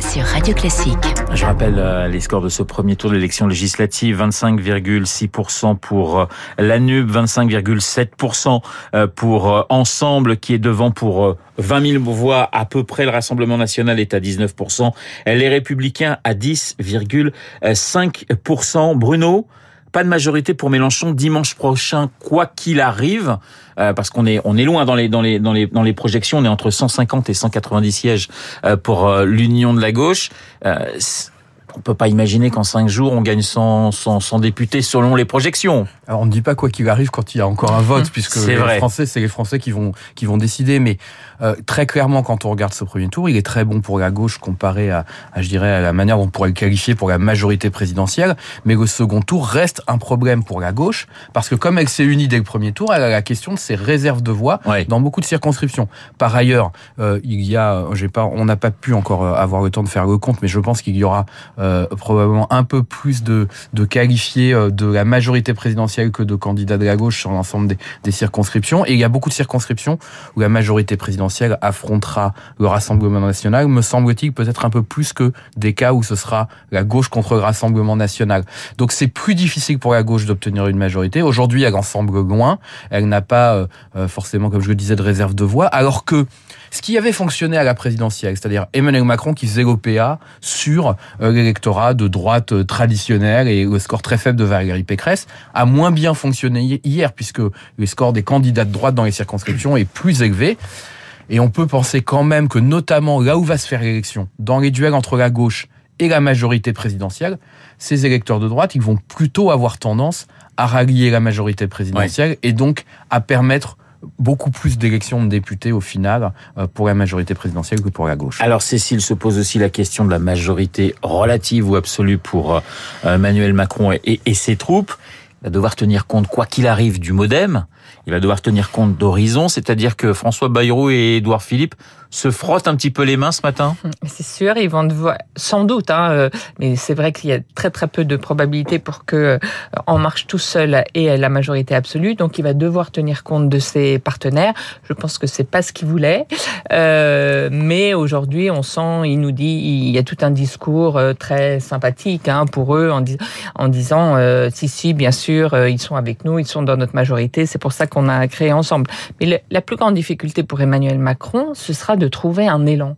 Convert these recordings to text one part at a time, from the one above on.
Sur Radio Classique. Je rappelle euh, les scores de ce premier tour de l'élection législative 25,6% pour euh, l'ANUB, 25,7% euh, pour Ensemble qui est devant pour 20 000 voix à peu près. Le Rassemblement national est à 19%. Les Républicains à 10,5%. Bruno, pas de majorité pour Mélenchon dimanche prochain, quoi qu'il arrive. Euh, parce qu'on est on est loin dans les dans les dans les dans les projections, on est entre 150 et 190 sièges euh, pour euh, l'union de la gauche on peut pas imaginer qu'en cinq jours on gagne 100, 100, députés selon les projections. Alors on ne dit pas quoi qu'il arrive quand il y a encore un vote, puisque les Français, c'est les Français qui vont qui vont décider. Mais euh, très clairement, quand on regarde ce premier tour, il est très bon pour la gauche comparé à, je dirais, à la manière dont on pourrait le qualifier pour la majorité présidentielle. Mais le second tour reste un problème pour la gauche, parce que comme elle s'est unie dès le premier tour, elle a la question de ses réserves de voix dans beaucoup de circonscriptions. Par ailleurs, euh, il y a, j'ai pas, on n'a pas pu encore euh, avoir le temps de faire le compte, mais je pense qu'il y aura euh, probablement un peu plus de, de qualifiés euh, de la majorité présidentielle que de candidats de la gauche sur l'ensemble des, des, circonscriptions. Et il y a beaucoup de circonscriptions où la majorité présidentielle affrontera le Rassemblement national, me semble-t-il, peut-être un peu plus que des cas où ce sera la gauche contre le Rassemblement national. Donc c'est plus difficile pour la gauche d'obtenir une majorité. Aujourd'hui, elle en semble loin. Elle n'a pas euh, forcément, comme je le disais, de réserve de voix, alors que ce qui avait fonctionné à la présidentielle, c'est-à-dire Emmanuel Macron qui faisait l'OPA sur euh, l'électorat de droite euh, traditionnelle et le score très faible de Valérie Pécresse, a moins bien fonctionné hier puisque le score des candidats de droite dans les circonscriptions est plus élevé. Et on peut penser quand même que notamment là où va se faire l'élection, dans les duels entre la gauche et la majorité présidentielle, ces électeurs de droite, ils vont plutôt avoir tendance à rallier la majorité présidentielle et donc à permettre beaucoup plus d'élections de députés au final euh, pour la majorité présidentielle que pour la gauche. Alors Cécile se pose aussi la question de la majorité relative ou absolue pour euh, Emmanuel Macron et, et ses troupes. Il va devoir tenir compte, quoi qu'il arrive, du modem. Il va devoir tenir compte d'Horizon, c'est-à-dire que François Bayrou et Édouard Philippe se frottent un petit peu les mains ce matin? C'est sûr, ils vont devoir, sans doute, hein, euh, mais c'est vrai qu'il y a très très peu de probabilités pour que euh, En Marche tout seul ait la majorité absolue, donc il va devoir tenir compte de ses partenaires. Je pense que c'est pas ce qu'il voulait, euh, mais aujourd'hui, on sent, il nous dit, il y a tout un discours euh, très sympathique hein, pour eux en, en disant, si si, bien sûr, ils sont avec nous, ils sont dans notre majorité, c'est pour ça qu'on a créé ensemble. Mais la plus grande difficulté pour Emmanuel Macron, ce sera de trouver un élan.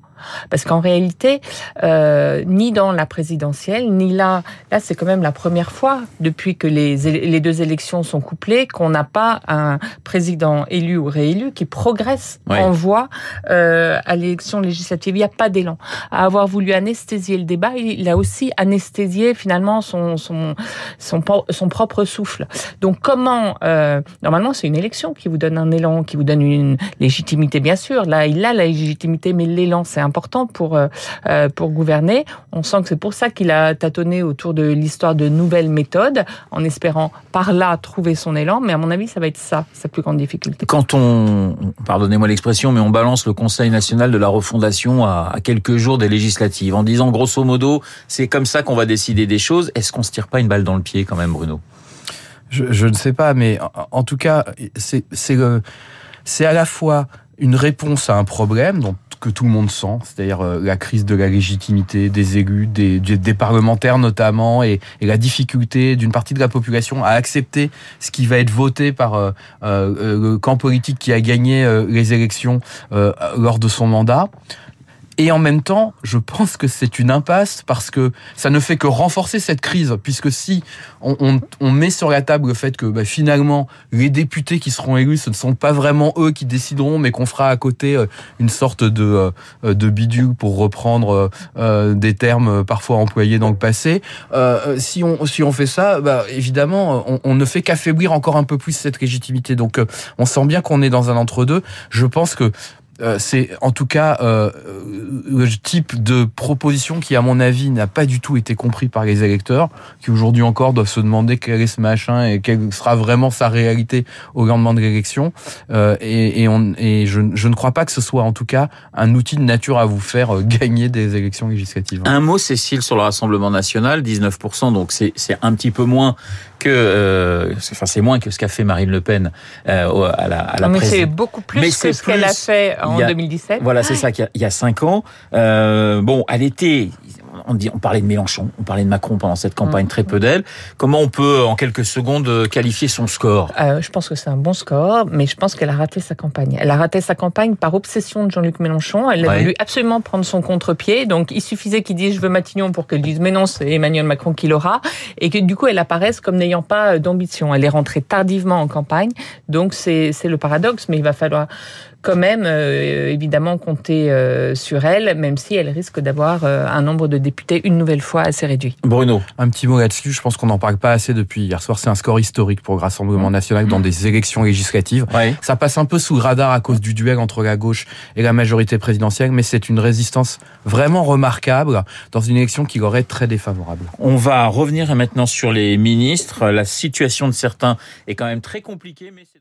Parce qu'en réalité, euh, ni dans la présidentielle, ni là, là c'est quand même la première fois depuis que les, les deux élections sont couplées qu'on n'a pas un président élu ou réélu qui progresse en voie euh, à l'élection législative. Il n'y a pas d'élan. À avoir voulu anesthésier le débat, il a aussi anesthésié finalement son son son, son propre souffle. Donc comment euh, normalement c'est une élection qui vous donne un élan, qui vous donne une légitimité bien sûr. Là il a la légitimité, mais l'élan c'est important pour euh, euh, pour gouverner. On sent que c'est pour ça qu'il a tâtonné autour de l'histoire de nouvelles méthodes, en espérant par là trouver son élan. Mais à mon avis, ça va être ça sa plus grande difficulté. Quand on, pardonnez-moi l'expression, mais on balance le Conseil national de la refondation à, quelques jours des législatives, en disant grosso modo, c'est comme ça qu'on va décider des choses. Est-ce qu'on se tire pas une balle dans le pied quand même, Bruno? Je, je, ne sais pas, mais en, tout cas, c'est c'est à la fois une réponse à un problème dont que tout le monde sent, c'est-à-dire euh, la crise de la légitimité des élus, des, des, parlementaires notamment, et, la difficulté d'une partie de la population à accepter ce qui va être voté par euh, euh, le camp politique qui a gagné les élections lors de son mandat. Et en même temps, je pense que c'est une impasse parce que ça ne fait que renforcer cette crise, puisque si on, on, on met sur la table le fait que bah, finalement les députés qui seront élus, ce ne sont pas vraiment eux qui décideront, mais qu'on fera à côté euh, une sorte de, euh, de bidule pour reprendre euh, des termes parfois employés dans le passé. si on si on fait ça, bah, évidemment, on, on ne fait qu'affaiblir encore un peu plus cette légitimité. Donc, on sent bien qu'on est dans un entre-deux. Je pense que euh, c'est en tout cas euh, le type de proposition qui, à mon avis, n'a pas du tout été compris par les électeurs, qui aujourd'hui encore doivent se demander quel est ce machin et quelle sera vraiment sa réalité au lendemain de l'élection. Euh, et, et, on, et je, je, ne crois pas que ce soit en tout cas un outil de nature à vous faire euh, gagner des élections législatives. Un mot, Cécile, sur le Rassemblement national, 19%, donc c'est un petit peu moins que, euh, enfin c'est moins que ce qu'a fait Marine Le Pen euh, à la, à la Mais c'est beaucoup plus que ce qu'elle a fait en 2017. Voilà, c'est ça, qu'il y a cinq ans. Euh, bon, à l'été, on, dit, on parlait de Mélenchon, on parlait de Macron pendant cette campagne, mm. très peu d'elle. Comment on peut, en quelques secondes, qualifier son score? Euh, Je pense que c'est un bon score, mais je pense qu'elle a raté sa campagne. Elle a raté sa campagne par obsession de Jean-Luc Mélenchon. Elle a voulu absolument prendre son contre-pied. Donc, il suffisait qu'il dise je veux Matignon pour qu'elle dise mais non, c'est Emmanuel Macron qui l'aura. Et que du coup, elle apparaisse comme n'ayant pas euh, d'ambition. Elle est rentrée tardivement en campagne. Donc, c'est le paradoxe, mais il va falloir quand même euh, évidemment compter euh, sur elle, même si elle risque d'avoir euh, un nombre de députés une nouvelle fois assez réduit. Bruno. Un petit mot là-dessus, je pense qu'on n'en parle pas assez depuis hier soir, c'est un score historique pour le Rassemblement national dans des élections législatives. Ça passe un peu sous le radar à cause du duel entre la gauche et la majorité présidentielle, mais c'est une résistance vraiment remarquable dans une élection qui aurait très défavorable. On va revenir maintenant sur les ministres. La situation de certains est quand même très compliquée, mais c'est